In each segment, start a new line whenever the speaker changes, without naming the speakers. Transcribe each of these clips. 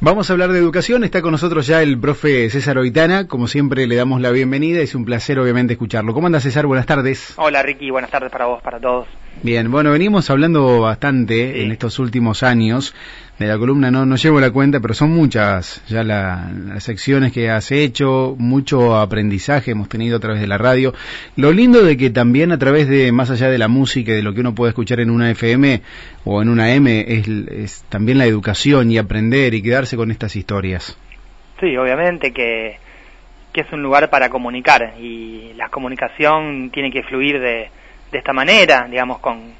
Vamos a hablar de educación. Está con nosotros ya el profe César Oitana. Como siempre, le damos la bienvenida. Es un placer, obviamente, escucharlo. ¿Cómo anda, César? Buenas tardes.
Hola, Ricky. Buenas tardes para vos, para todos.
Bien, bueno, venimos hablando bastante en estos últimos años de la columna, no, no llevo la cuenta, pero son muchas ya las secciones que has hecho, mucho aprendizaje hemos tenido a través de la radio. Lo lindo de que también a través de, más allá de la música y de lo que uno puede escuchar en una FM o en una M, es, es también la educación y aprender y quedarse con estas historias.
Sí, obviamente que, que es un lugar para comunicar y la comunicación tiene que fluir de de esta manera, digamos, con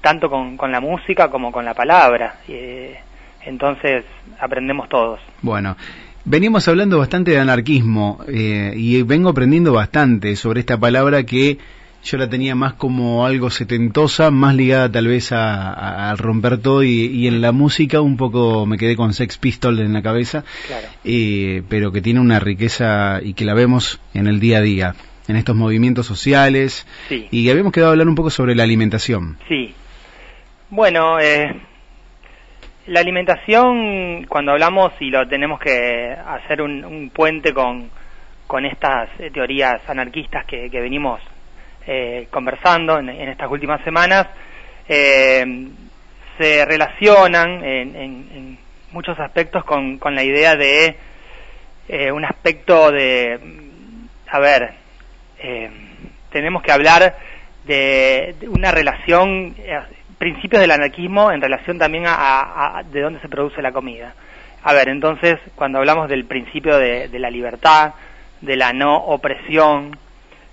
tanto con, con la música como con la palabra. Eh, entonces aprendemos todos.
Bueno, venimos hablando bastante de anarquismo eh, y vengo aprendiendo bastante sobre esta palabra que yo la tenía más como algo setentosa, más ligada tal vez a, romper todo y, en la música un poco me quedé con Sex Pistol en la cabeza, claro. eh, pero que tiene una riqueza y que la vemos en el día a día en estos movimientos sociales. Y habíamos quedado a hablar un poco sobre la alimentación.
Sí. Bueno, eh, la alimentación, cuando hablamos y lo tenemos que hacer un, puente con, con estas eh, teorías anarquistas que, venimos eh, conversando en, estas últimas semanas, se relacionan en, en, muchos aspectos con, con la idea de un aspecto de, a ver, eh, tenemos que hablar de, una relación, eh, principios del anarquismo en relación también a, de dónde se produce la comida. A ver, entonces, cuando hablamos del principio de, la libertad, de la no opresión,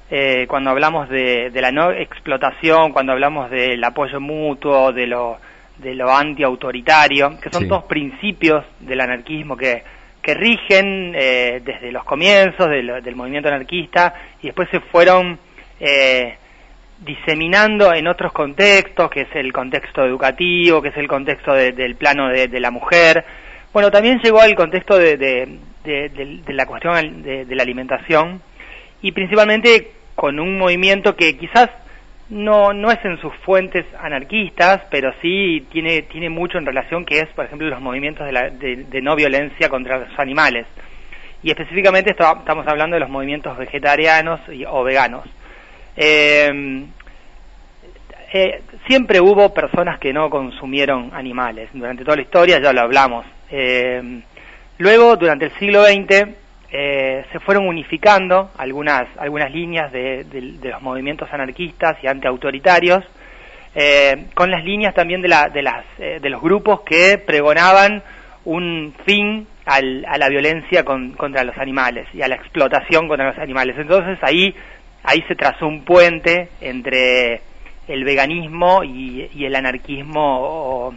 eh, cuando hablamos de, la no explotación, cuando hablamos del apoyo mutuo, de lo, de lo anti-autoritario, que son todos principios del anarquismo que, que rigen eh, desde los comienzos del movimiento anarquista y después se fueron eh, diseminando en otros contextos, que es el contexto educativo, que es el contexto del plano de, la mujer. Bueno, también llegó al contexto de, de la cuestión de, la alimentación y principalmente con un movimiento que quizás no, no es en sus fuentes anarquistas, pero sí tiene, tiene mucho en relación que es, por ejemplo, los movimientos de, la, de, no violencia contra los animales. Y específicamente estamos hablando de los movimientos vegetarianos o veganos. Eh, eh, siempre hubo personas que no consumieron animales. Durante toda la historia ya lo hablamos. Eh, luego, durante el siglo XX, se fueron unificando algunas, algunas líneas de, los movimientos anarquistas y antiautoritarios, eh, con las líneas también de, la, de, las, eh, de los grupos que pregonaban un fin a la violencia contra los animales y a la explotación contra los animales. Entonces ahí, ahí se trazó un puente entre el veganismo y, el anarquismo o,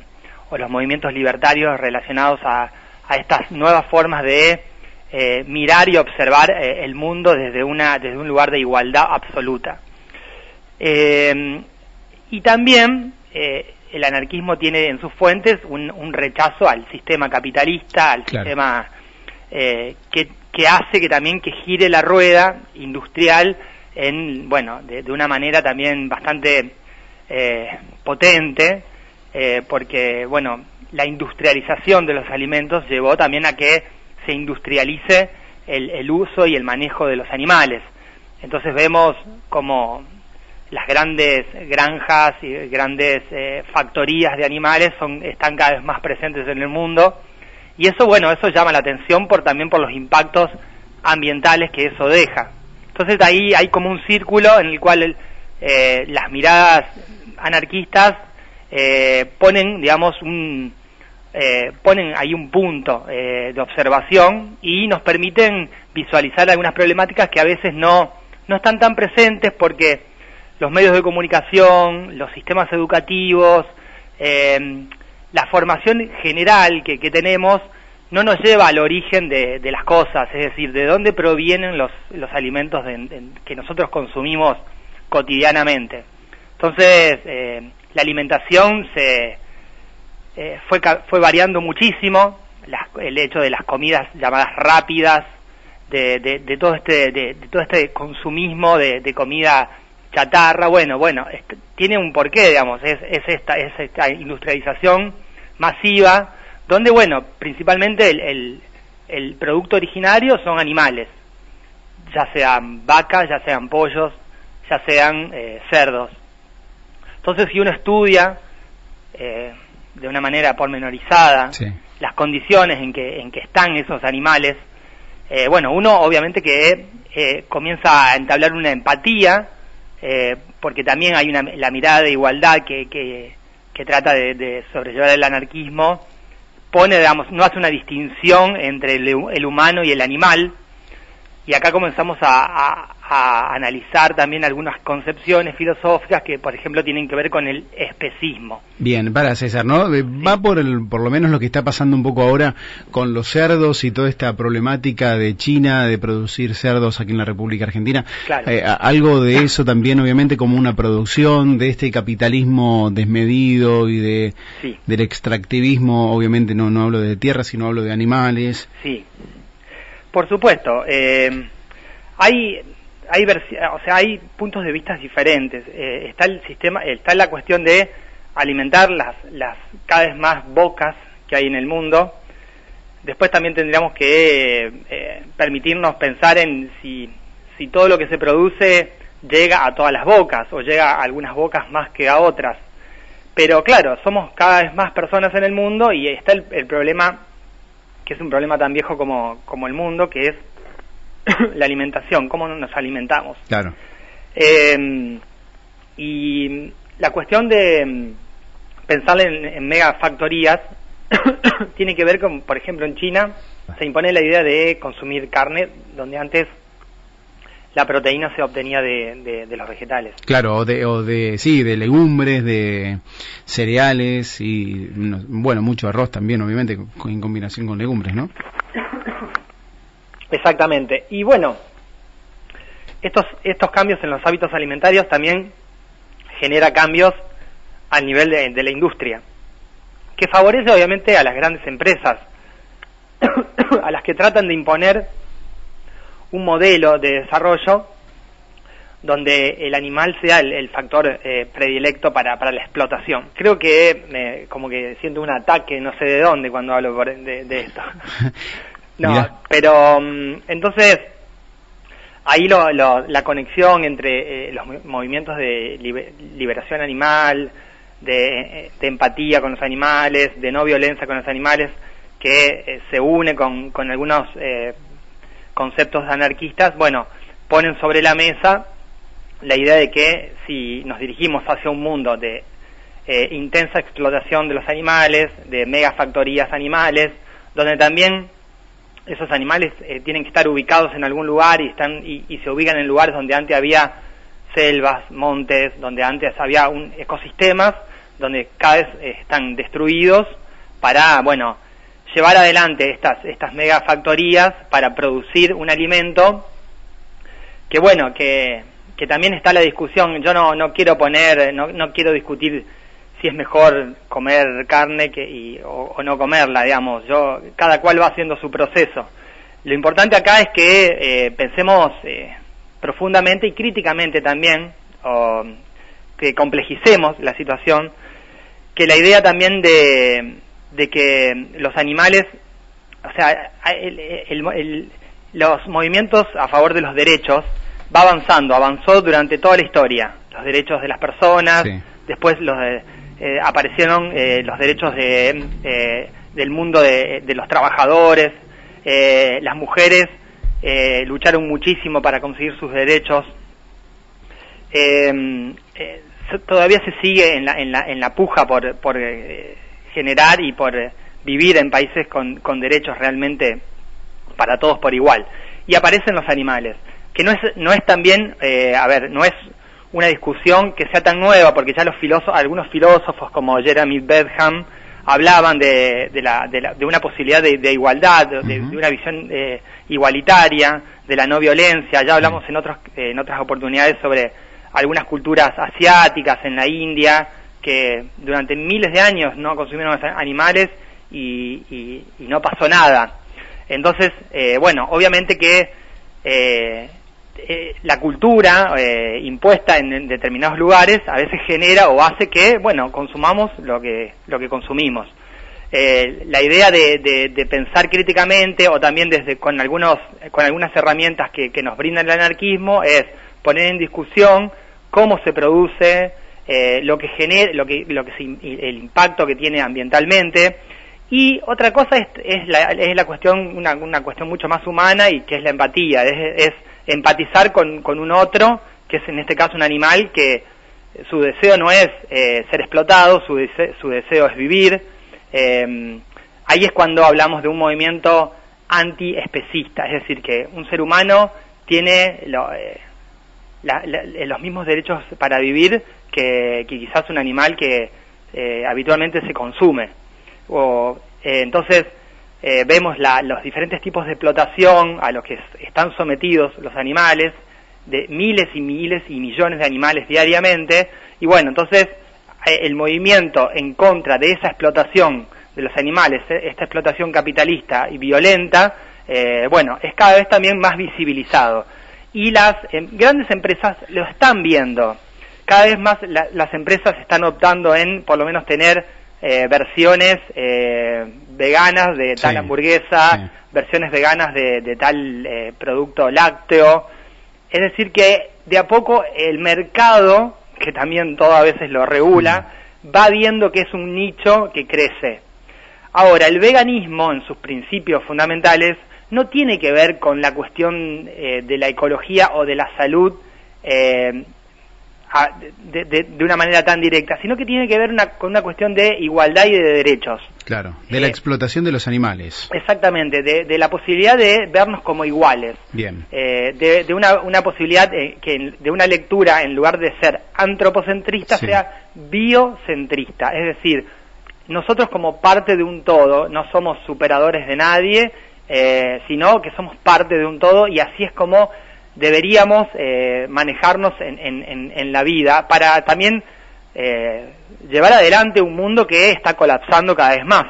los movimientos libertarios relacionados a estas nuevas formas de eh, mirar y observar eh, el mundo desde, una, desde un lugar de igualdad absoluta. Eh, y también el anarquismo tiene en sus fuentes un, rechazo al sistema capitalista, al sistema que, que, hace que también que gire la rueda industrial en, bueno, de, de una manera también bastante potente, porque, bueno, la industrialización de los alimentos llevó también a que se industrialice el, uso y el manejo de los animales. Entonces vemos como las grandes granjas y grandes eh, factorías de animales son, están cada vez más presentes en el mundo y eso bueno eso llama la atención por también por los impactos ambientales que eso deja entonces ahí hay como un círculo en el cual eh, las miradas anarquistas eh, ponen digamos un, eh, ponen ahí un punto eh, de observación y nos permiten visualizar algunas problemáticas que a veces no, no están tan presentes porque los medios de comunicación, los sistemas educativos, eh, la formación general que, tenemos no nos lleva al origen de, las cosas, es decir, de dónde provienen los, los alimentos que nosotros consumimos cotidianamente. Entonces, la alimentación se, eh, fue, fue variando muchísimo el hecho de las comidas llamadas rápidas, de, de, todo este de, todo este consumismo de, comida chatarra, bueno, bueno, tiene un porqué, digamos, es, es esta es industrialización masiva donde, bueno, principalmente el, el, producto originario son animales, ya sean vacas, ya sean pollos, ya sean eh, cerdos. Entonces, si uno estudia eh, de una manera pormenorizada las condiciones en que, en que están esos animales, eh, bueno, uno obviamente que eh, comienza a entablar una empatía, eh, porque también hay una, la mirada de igualdad que, que, trata de, sobrellevar el anarquismo, pone, digamos, no hace una distinción entre el humano y el animal, y acá comenzamos a, analizar también algunas concepciones filosóficas que, por ejemplo, tienen que ver con el especismo.
Bien, para César, ¿no? Eh, va por, el, por lo menos lo que está pasando un poco ahora con los cerdos y toda esta problemática de China de producir cerdos aquí en la República Argentina. Eh, algo de eso también, obviamente, como una producción de este capitalismo desmedido y de del extractivismo, obviamente no, no hablo de tierra, sino hablo de animales.
Sí. Por supuesto, eh, hay hay o sea hay puntos de vista diferentes. Eh, está el sistema, está la cuestión de alimentar las las cada vez más bocas que hay en el mundo. Después también tendríamos que eh, permitirnos pensar en si si todo lo que se produce llega a todas las bocas o llega a algunas bocas más que a otras. Pero claro, somos cada vez más personas en el mundo y está el problema que es un problema tan viejo como, como el mundo, que es la alimentación, cómo nos alimentamos.
Claro.
Em, y la cuestión de em, pensar en, en megafactorías tiene que ver con, por ejemplo, en China se impone la idea de consumir carne, donde antes la proteína se obtenía de, de, los vegetales.
Claro, o de, o de, sí, de legumbres, de cereales y, bueno, mucho arroz también, obviamente, en combinación con legumbres, ¿no?
Exactamente. Y bueno, estos, estos cambios en los hábitos alimentarios también genera cambios a nivel de, de la industria, que favorece obviamente a las grandes empresas, a las que tratan de imponer un modelo de desarrollo donde el animal sea el, factor eh, predilecto para, para la explotación. Creo que me, como que siento un ataque, no sé de dónde, cuando hablo de, esto. no, pero mm, entonces ahí lo, la conexión entre eh, los movimientos de liberación animal, de, empatía con los animales, de no violencia con los animales, que eh, se une con, con algunos conceptos anarquistas, bueno, ponen sobre la mesa la idea de que si nos dirigimos hacia un mundo de eh, intensa explotación de los animales, de megafactorías animales, donde también esos animales eh, tienen que estar ubicados en algún lugar y, están, y, se ubican en lugares donde antes había selvas, montes, donde antes había un ecosistemas, donde cada vez eh, están destruidos para, bueno, llevar adelante estas, estas megafactorías para producir un alimento que bueno, que, que también está la discusión, yo no, no quiero poner, no, no quiero discutir si es mejor comer carne que, y, o, no comerla, digamos, yo, cada cual va haciendo su proceso. Lo importante acá es que eh, pensemos eh, profundamente y críticamente también, o que complejicemos la situación, que la idea también de, de que los animales, o sea, los movimientos a favor de los derechos va avanzando, avanzó durante toda la historia, los derechos de las personas, después los eh, aparecieron eh, los derechos de, eh, del mundo de, los trabajadores, las mujeres lucharon muchísimo para conseguir sus derechos. todavía se sigue en la, en la, en la puja por, por generar y por vivir en países con, con derechos realmente para todos por igual. Y aparecen los animales, que no es, no es también, eh, a ver, no es una discusión que sea tan nueva, porque ya los filósofos, algunos filósofos como Jeremy Bentham hablaban de, de, la, de, la, de una posibilidad de, igualdad, de, una visión eh, igualitaria, de la no violencia. Ya hablamos en, otros, en otras oportunidades sobre algunas culturas asiáticas en la India, que durante miles de años no consumieron animales y, no pasó nada. Entonces, eh, bueno, obviamente que eh, eh, la cultura impuesta en, determinados lugares a veces genera o hace que, bueno, consumamos lo que, lo que consumimos. eh, la idea de, pensar críticamente o también desde con algunos con algunas herramientas que, nos brinda el anarquismo es poner en discusión cómo se produce eh, lo que genera lo que lo que el impacto que tiene ambientalmente. Y otra cosa es, es, la, es la cuestión una, una, cuestión mucho más humana y que es la empatía es, empatizar con, con un otro que es en este caso un animal que su deseo no es eh, ser explotado su, su deseo es vivir. Eh, ahí es cuando hablamos de un movimiento anti-especista, es decir, que un ser humano tiene eh, los mismos derechos para vivir que, quizás un animal que eh, habitualmente se consume. O, entonces, vemos los diferentes tipos de explotación a los que están sometidos los animales, de miles y miles y millones de animales diariamente, y bueno, entonces eh, el movimiento en contra de esa explotación de los animales, eh, esta explotación capitalista y violenta, eh, bueno, es cada vez también más visibilizado. Y las em, grandes empresas lo están viendo. Cada vez más las empresas están optando en, por lo menos, tener versiones veganas de tal hamburguesa, versiones veganas de, de tal producto lácteo. Es decir, que de a poco el mercado que también todo a veces lo regula, va viendo que es un nicho que crece. Ahora, el veganismo en sus principios fundamentales no tiene que ver con la cuestión eh, de la ecología o de la salud eh, de, una manera tan directa, sino que tiene que ver con una cuestión de igualdad y de derechos.
Claro, de la eh, explotación de los animales.
Exactamente, de, la posibilidad de vernos como iguales.
Bien.
Eh, de, una, una, posibilidad que de una lectura, en lugar de ser antropocentrista, sea biocentrista. Es decir, nosotros como parte de un todo, no somos superadores de nadie, eh, sino que somos parte de un todo y así es como deberíamos eh, manejarnos en, la vida para también eh, llevar adelante un mundo que está colapsando cada vez más.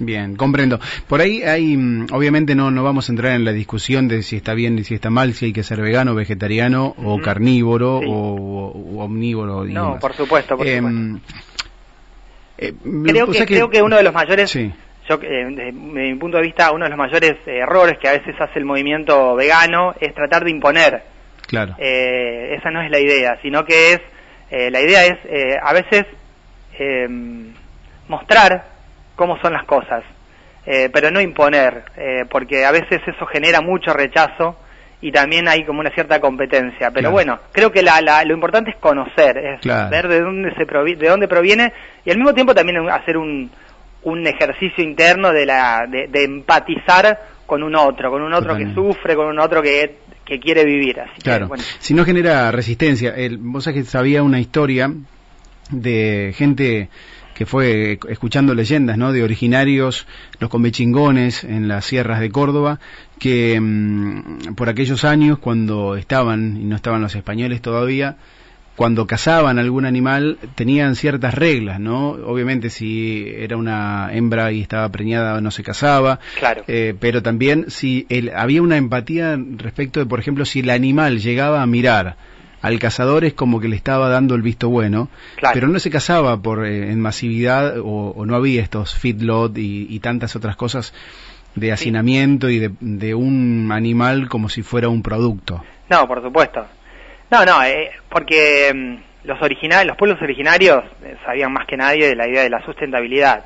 Bien, comprendo. Por ahí hay, mm, obviamente no, no vamos a entrar en la discusión de si está bien y si está mal, si hay que ser vegano, vegetariano o carnívoro o, omnívoro.
no, por supuesto, por em, eh, creo, que, creo que uno de los mayores yo, eh, desde mi punto de vista, uno de los mayores errores que a veces hace el movimiento vegano es tratar de imponer.
Claro.
Eh, esa no es la idea, sino que es, eh, la idea es a veces mostrar cómo son las cosas, pero no imponer, porque a veces eso genera mucho rechazo y también hay como una cierta competencia. Pero bueno, creo que la, lo importante es conocer, es ver de dónde, se de dónde proviene y al mismo tiempo también hacer un un ejercicio interno de, la, de, empatizar con un otro, con un otro que sufre, con un otro que, que quiere vivir. Así
claro, si no genera resistencia. El, vos sabés que sabía una historia de gente que fue escuchando leyendas, ¿no? De originarios, los comechingones en las sierras de Córdoba, que mm, por aquellos años, cuando estaban, y no estaban los españoles todavía, cuando cazaban algún animal tenían ciertas reglas, ¿no? Obviamente si era una hembra y estaba preñada no se cazaba,
claro.
Eh, pero también si había una empatía respecto de, por ejemplo, si el animal llegaba a mirar al cazador es como que le estaba dando el visto bueno, pero no se cazaba por eh, en masividad o, no había estos feedlot y, y tantas otras cosas de hacinamiento y de, de un animal como si fuera un producto.
No, por supuesto. No, no, eh, porque mm, los originales, los pueblos originarios eh, sabían más que nadie de la idea de la sustentabilidad,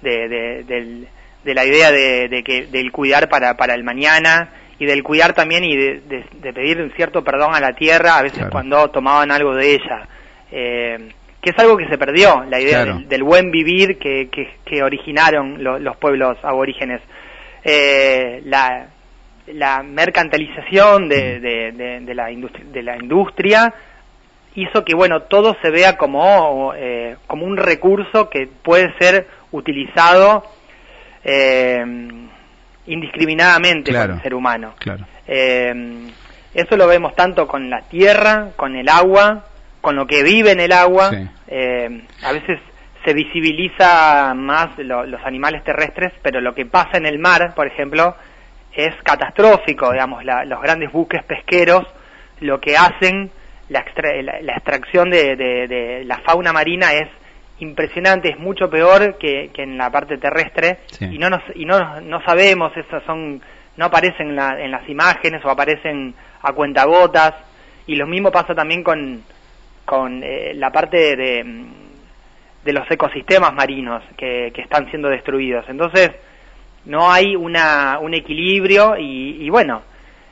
de, de, la idea de, que del cuidar para, para el mañana y del cuidar también y de, pedir un cierto perdón a la tierra a veces cuando tomaban algo de ella. Eh, que es algo que se perdió, la idea del, buen vivir que, que, originaron los pueblos aborígenes. Eh, la, la mercantilización de, de, la, industria, de la industria hizo que bueno todo se vea como, eh, como un recurso que puede ser utilizado eh, indiscriminadamente por el ser humano. Eh, eso lo vemos tanto con la tierra, con el agua, con lo que vive en el agua. a veces se visibiliza más los animales terrestres, pero lo que pasa en el mar, por ejemplo, es catastrófico, digamos, los grandes buques pesqueros lo que hacen, la, extracción de, la fauna marina es impresionante, es mucho peor que, que en la parte terrestre y no nos, y no, no sabemos, esas son, no aparecen en, la, en las imágenes o aparecen a cuentagotas y lo mismo pasa también con, con eh, la parte de, de los ecosistemas marinos que, que están siendo destruidos. Entonces, no hay una, un equilibrio y, y bueno,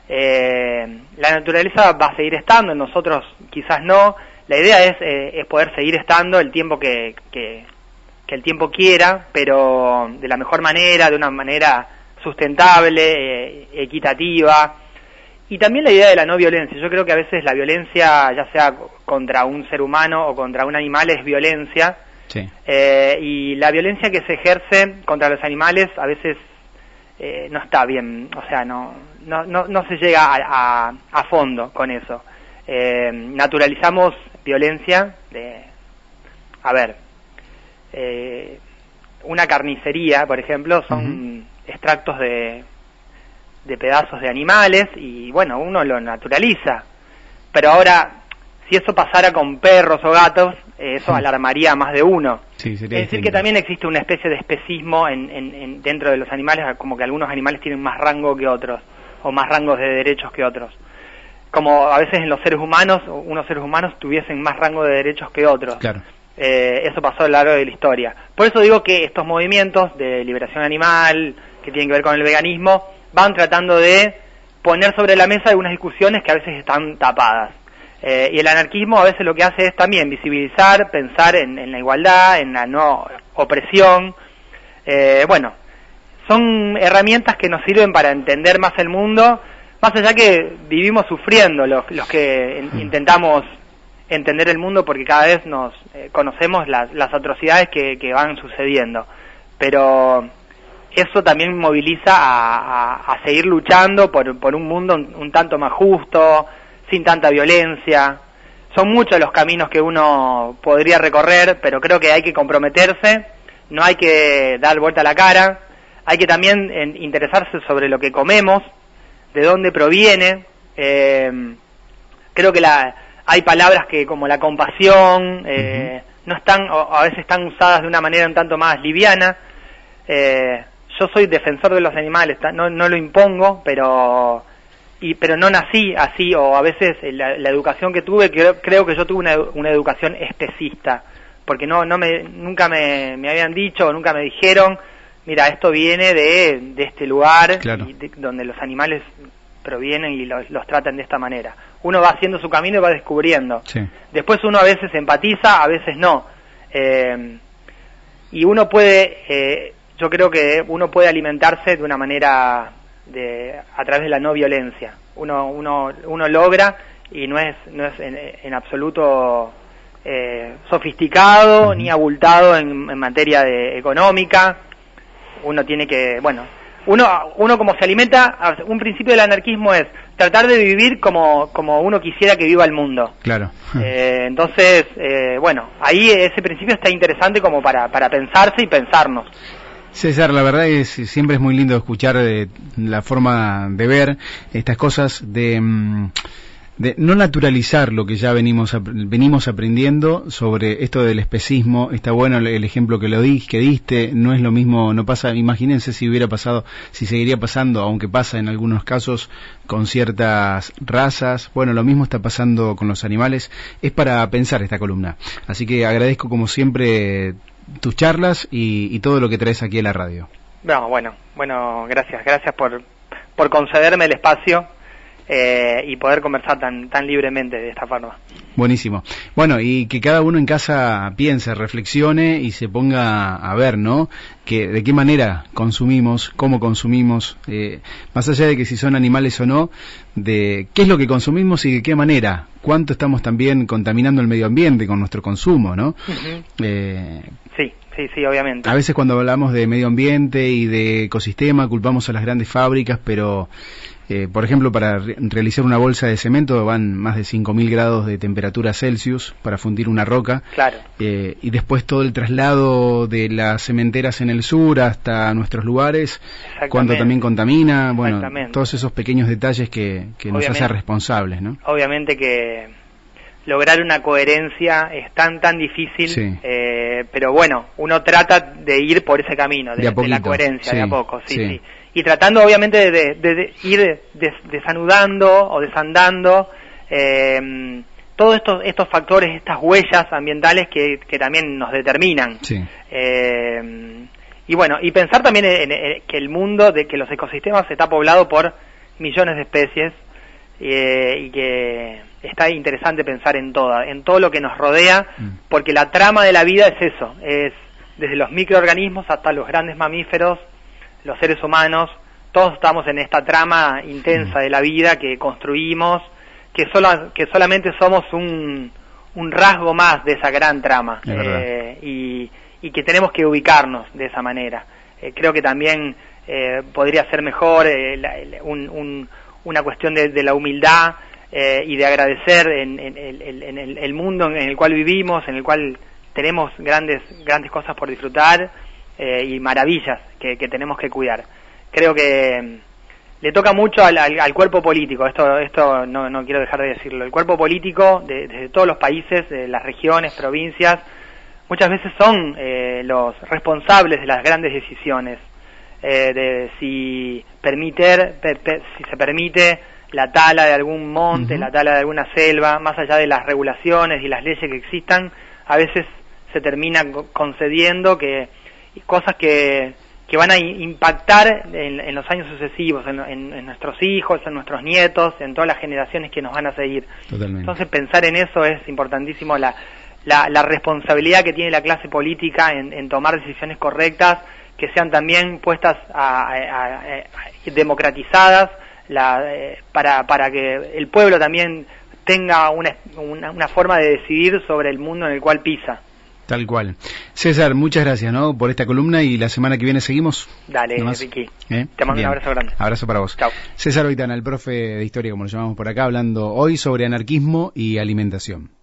eh, la naturaleza va a seguir estando, nosotros quizás no. La idea es, eh, es poder seguir estando el tiempo que, que, el tiempo quiera, pero de la mejor manera, de una manera sustentable, eh, equitativa. Y también la idea de la no violencia. Yo creo que a veces la violencia, ya sea contra un ser humano o contra un animal, es violencia. Eh, y la violencia que se ejerce contra los animales a veces eh, no está bien, o sea, no, no, no, se llega a, a, fondo con eso. Eh, naturalizamos violencia de, a ver, eh, una carnicería, por ejemplo, son extractos de, de pedazos de animales y bueno, uno lo naturaliza. Pero ahora, si eso pasara con perros o gatos, eso alarmaría a más de uno. es decir, que también existe una especie de especismo en, dentro de los animales, como que algunos animales tienen más rango que otros, o más rangos de derechos que otros. Como a veces en los seres humanos, unos seres humanos tuviesen más rango de derechos que otros.
Claro.
Eh, eso pasó a lo largo de la historia. Por eso digo que estos movimientos de liberación animal, que tienen que ver con el veganismo, van tratando de poner sobre la mesa algunas discusiones que a veces están tapadas. Eh, y el anarquismo a veces lo que hace es también visibilizar, pensar en, la igualdad, en la no opresión. Eh, bueno, son herramientas que nos sirven para entender más el mundo, más allá que vivimos sufriendo los, los que intentamos entender el mundo porque cada vez nos eh, conocemos las, las atrocidades que, que, van sucediendo. Pero eso también moviliza a, a, seguir luchando por, por, un mundo un tanto más justo, sin tanta violencia. Son muchos los caminos que uno podría recorrer, pero creo que hay que comprometerse, no hay que dar vuelta a la cara, hay que también interesarse sobre lo que comemos, de dónde proviene. Eh, creo que la, hay palabras que como la compasión eh, no están, o a veces están usadas de una manera un tanto más liviana. Eh, yo soy defensor de los animales, no, no lo impongo, pero y pero no nací así o a veces eh, la, educación que tuve creo, creo que yo tuve una, una, educación especista porque no no me nunca me, me habían dicho o nunca me dijeron mira esto viene de, de este lugar donde los animales provienen y los, los, tratan de esta manera uno va haciendo su camino y va descubriendo. Después uno a veces empatiza a veces no. Eh, y uno puede eh, yo creo que uno puede alimentarse de una manera de, a través de la no violencia. Uno, uno, uno logra y no es, no es en, absoluto eh, sofisticado ni abultado en, materia de económica. Uno tiene que, bueno, uno, uno como se alimenta, un principio del anarquismo es tratar de vivir como, como uno quisiera que viva el mundo.
Claro.
Eh, entonces, eh, bueno, ahí ese principio está interesante como para, para pensarse y pensarnos.
César, la verdad es siempre es muy lindo escuchar de, la forma de ver estas cosas de, mm, de no naturalizar lo que ya venimos venimos aprendiendo sobre esto del especismo. Está bueno el, ejemplo que lo di, que diste, no es lo mismo, no pasa, imagínense si hubiera pasado, si seguiría pasando, aunque pasa en algunos casos con ciertas razas. Bueno, lo mismo está pasando con los animales. Es para pensar esta columna. Así que agradezco como siempre tus charlas y, todo lo que traes aquí a la radio.
No, bueno, bueno, gracias, gracias por, por concederme el espacio eh, y poder conversar tan, tan libremente de esta forma.
Buenísimo. Bueno, y que cada uno en casa piense, reflexione y se ponga a ver, ¿no? Que, de qué manera consumimos, cómo consumimos, eh, más allá de que si son animales o no, de qué es lo que consumimos y de qué manera, cuánto estamos también contaminando el medio ambiente con nuestro consumo, ¿no?
eh, sí. Sí, sí, obviamente.
A veces cuando hablamos de medio ambiente y de ecosistema culpamos a las grandes fábricas, pero eh, por ejemplo, para realizar una bolsa de cemento van más de 5.000 grados de temperatura Celsius para fundir una roca.
Claro.
Eh, y después todo el traslado de las cementeras en el sur hasta nuestros lugares, cuando también contamina, bueno, todos esos pequeños detalles que, que nos hacen responsables, ¿no?
Obviamente que lograr una coherencia es tan tan difícil, eh, pero bueno, uno trata de ir por ese camino, de, la coherencia, de a poco, sí, sí. Y tratando obviamente de, ir desanudando o desandando eh, todos estos, estos factores, estas huellas ambientales que, que también nos determinan. Eh, y bueno, y pensar también en, que el mundo, de que los ecosistemas está poblado por millones de especies eh, y que está interesante pensar en toda, en todo lo que nos rodea, mm. porque la trama de la vida es eso, es desde los microorganismos hasta los grandes mamíferos, los seres humanos, todos estamos en esta trama intensa mm. de la vida que construimos, que, solo, que solamente somos un, un rasgo más de esa gran trama eh, y, y, que tenemos que ubicarnos de esa manera. Eh, creo que también eh, podría ser mejor un, una cuestión de, de la humildad y de agradecer en, en, en, el, el, mundo en el cual vivimos, en el cual tenemos grandes, grandes cosas por disfrutar y maravillas que, que tenemos que cuidar. Creo que le toca mucho al, al, cuerpo político, esto, esto no, no, quiero dejar de decirlo, el cuerpo político de, todos los países, de las regiones, provincias, muchas veces son eh, los responsables de las grandes decisiones, eh, de si, permiter, si se permite la tala de algún monte, la tala de alguna selva, más allá de las regulaciones y las leyes que existan, a veces se termina concediendo que cosas que que van a impactar en, los años sucesivos, en, nuestros hijos, en nuestros nietos, en todas las generaciones que nos van a seguir. Entonces pensar en eso es importantísimo, la, la, responsabilidad que tiene la clase política en, tomar decisiones correctas, que sean también puestas a, democratizadas, la, eh, para, para que el pueblo también tenga una, una forma de decidir sobre el mundo en el cual pisa.
Tal cual. César, muchas gracias ¿no? por esta columna y la semana que viene seguimos.
Dale, Ricky. ¿Eh? Te mando un abrazo grande.
Abrazo para vos. Chao. César Oitana, el profe de historia, como lo llamamos por acá, hablando hoy sobre anarquismo y alimentación.